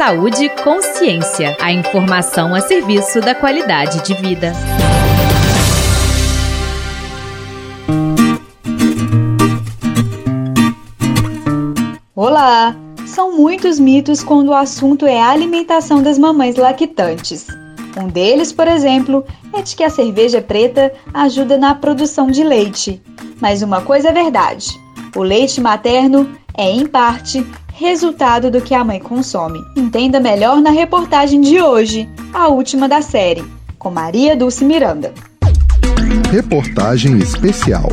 Saúde e consciência. A informação a serviço da qualidade de vida. Olá! São muitos mitos quando o assunto é a alimentação das mamães lactantes. Um deles, por exemplo, é de que a cerveja preta ajuda na produção de leite. Mas uma coisa é verdade: o leite materno é, em parte, resultado do que a mãe consome. Entenda melhor na reportagem de hoje, a última da série, com Maria Dulce Miranda. Reportagem especial.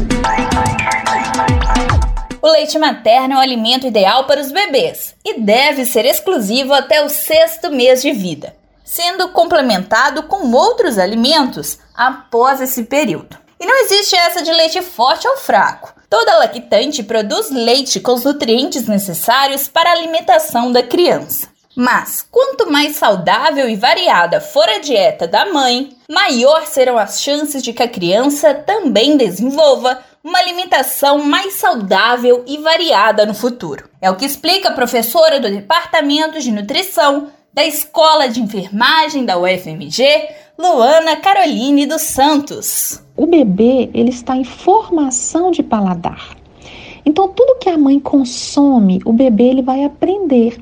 O leite materno é o alimento ideal para os bebês e deve ser exclusivo até o sexto mês de vida, sendo complementado com outros alimentos após esse período. E não existe essa de leite forte ou fraco. Toda lactante produz leite com os nutrientes necessários para a alimentação da criança. Mas quanto mais saudável e variada for a dieta da mãe, maior serão as chances de que a criança também desenvolva uma alimentação mais saudável e variada no futuro. É o que explica a professora do Departamento de Nutrição da Escola de Enfermagem da UFMG, Luana Caroline dos Santos. O bebê, ele está em formação de paladar. Então, tudo que a mãe consome, o bebê ele vai aprender.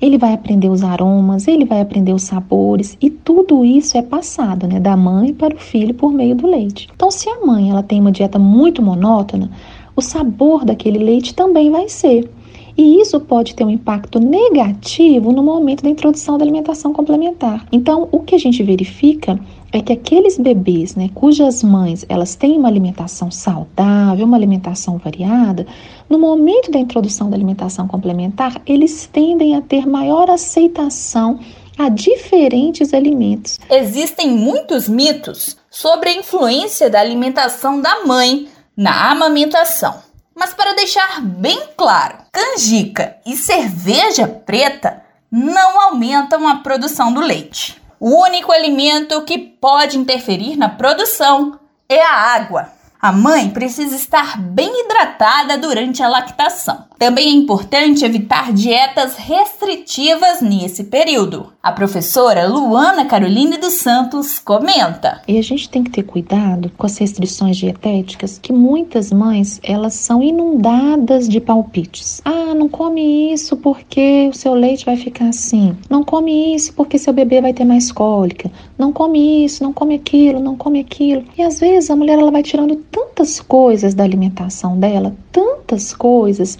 Ele vai aprender os aromas, ele vai aprender os sabores e tudo isso é passado, né, da mãe para o filho por meio do leite. Então, se a mãe ela tem uma dieta muito monótona, o sabor daquele leite também vai ser. E isso pode ter um impacto negativo no momento da introdução da alimentação complementar. Então, o que a gente verifica é que aqueles bebês, né, cujas mães elas têm uma alimentação saudável, uma alimentação variada, no momento da introdução da alimentação complementar, eles tendem a ter maior aceitação a diferentes alimentos. Existem muitos mitos sobre a influência da alimentação da mãe na amamentação. Mas para deixar bem claro, canjica e cerveja preta não aumentam a produção do leite. O único alimento que pode interferir na produção é a água. A mãe precisa estar bem hidratada durante a lactação. Também é importante evitar dietas restritivas nesse período. A professora Luana Caroline dos Santos comenta. E a gente tem que ter cuidado com as restrições dietéticas, que muitas mães, elas são inundadas de palpites. Ah, não come isso porque o seu leite vai ficar assim. Não come isso porque seu bebê vai ter mais cólica. Não come isso, não come aquilo, não come aquilo. E às vezes a mulher ela vai tirando tantas coisas da alimentação dela, tantas coisas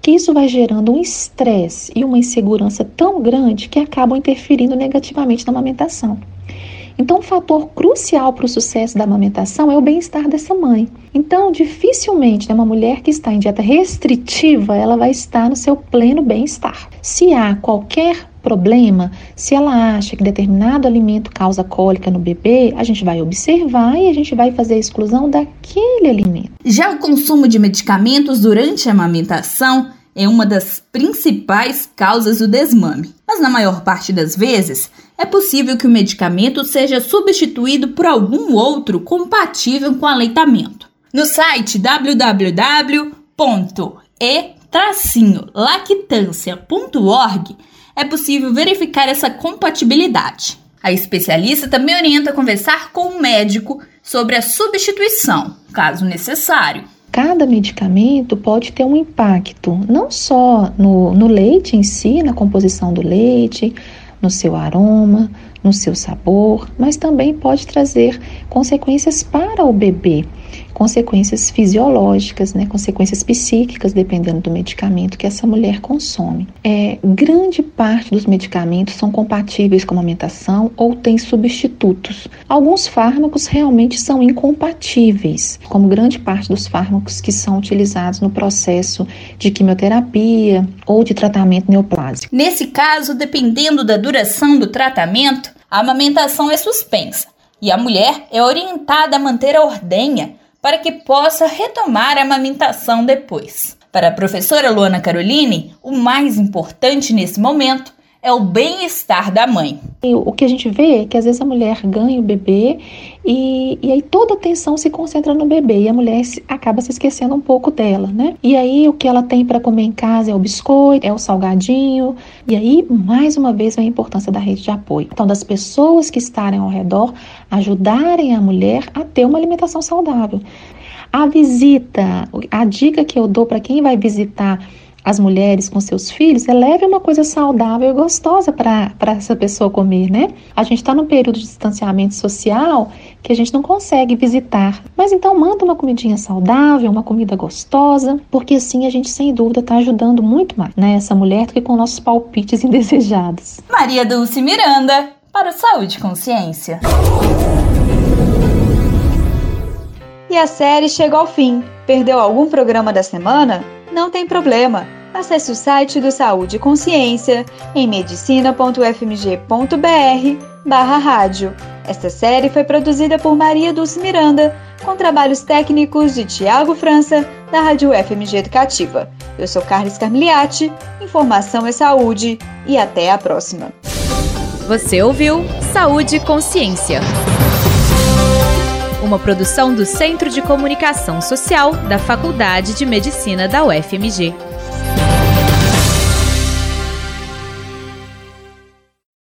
que isso vai gerando um estresse e uma insegurança tão grande que acabam interferindo negativamente na amamentação. Então, um fator crucial para o sucesso da amamentação é o bem-estar dessa mãe. Então, dificilmente né, uma mulher que está em dieta restritiva, ela vai estar no seu pleno bem-estar. Se há qualquer problema, se ela acha que determinado alimento causa cólica no bebê, a gente vai observar e a gente vai fazer a exclusão daquele alimento. Já o consumo de medicamentos durante a amamentação é uma das principais causas do desmame. Mas na maior parte das vezes, é possível que o medicamento seja substituído por algum outro compatível com o aleitamento. No site www.e-lactância.org é possível verificar essa compatibilidade. A especialista também orienta a conversar com o médico sobre a substituição, caso necessário. Cada medicamento pode ter um impacto não só no, no leite em si, na composição do leite, no seu aroma, no seu sabor, mas também pode trazer consequências para o bebê consequências fisiológicas, né, consequências psíquicas, dependendo do medicamento que essa mulher consome. É, grande parte dos medicamentos são compatíveis com a amamentação ou têm substitutos. Alguns fármacos realmente são incompatíveis, como grande parte dos fármacos que são utilizados no processo de quimioterapia ou de tratamento neoplásico. Nesse caso, dependendo da duração do tratamento, a amamentação é suspensa e a mulher é orientada a manter a ordenha para que possa retomar a amamentação depois. Para a professora Luana Caroline, o mais importante nesse momento é o bem-estar da mãe. O que a gente vê é que às vezes a mulher ganha o bebê e, e aí toda a atenção se concentra no bebê e a mulher acaba se esquecendo um pouco dela, né? E aí o que ela tem para comer em casa é o biscoito, é o salgadinho. E aí, mais uma vez, vem a importância da rede de apoio. Então, das pessoas que estarem ao redor ajudarem a mulher a ter uma alimentação saudável. A visita, a dica que eu dou para quem vai visitar as mulheres com seus filhos, é leve uma coisa saudável e gostosa para essa pessoa comer, né? A gente está num período de distanciamento social que a gente não consegue visitar. Mas então manda uma comidinha saudável, uma comida gostosa, porque assim a gente sem dúvida está ajudando muito mais né, essa mulher do que com nossos palpites indesejados. Maria Dulce Miranda, para o Saúde e Consciência. E a série chegou ao fim. Perdeu algum programa da semana? Não tem problema. Acesse o site do Saúde e Consciência em medicina.fmg.br barra rádio. Esta série foi produzida por Maria Dulce Miranda, com trabalhos técnicos de Tiago França, da Rádio FMG Educativa. Eu sou Carlos Carmiliati, informação é saúde e até a próxima. Você ouviu Saúde e Consciência uma produção do Centro de Comunicação Social da Faculdade de Medicina da UFMG.